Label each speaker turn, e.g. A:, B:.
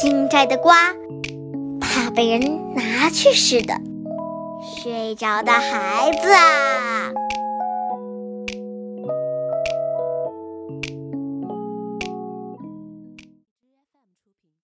A: 新摘的瓜怕被人拿去似的。睡着的孩子啊。